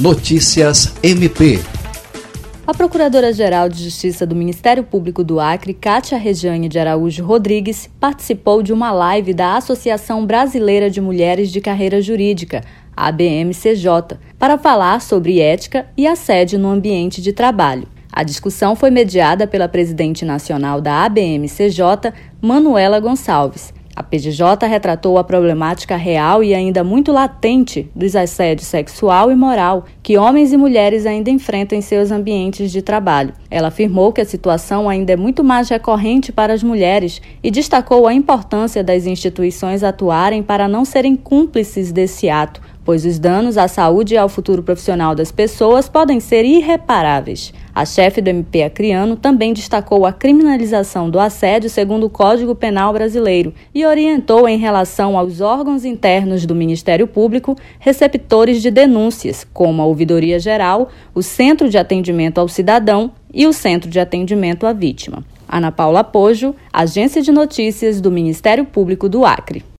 Notícias MP. A Procuradora-Geral de Justiça do Ministério Público do Acre, Cátia Regiane de Araújo Rodrigues, participou de uma live da Associação Brasileira de Mulheres de Carreira Jurídica, ABMCJ, para falar sobre ética e assédio no ambiente de trabalho. A discussão foi mediada pela presidente nacional da ABMCJ, Manuela Gonçalves, a PGJ retratou a problemática real e ainda muito latente dos assédios sexual e moral que homens e mulheres ainda enfrentam em seus ambientes de trabalho. Ela afirmou que a situação ainda é muito mais recorrente para as mulheres e destacou a importância das instituições atuarem para não serem cúmplices desse ato, pois os danos à saúde e ao futuro profissional das pessoas podem ser irreparáveis. A chefe do MP Acriano também destacou a criminalização do assédio segundo o Código Penal brasileiro e orientou em relação aos órgãos internos do Ministério Público receptores de denúncias, como a Ouvidoria Geral, o Centro de Atendimento ao Cidadão e o Centro de Atendimento à Vítima. Ana Paula Pojo, Agência de Notícias do Ministério Público do Acre.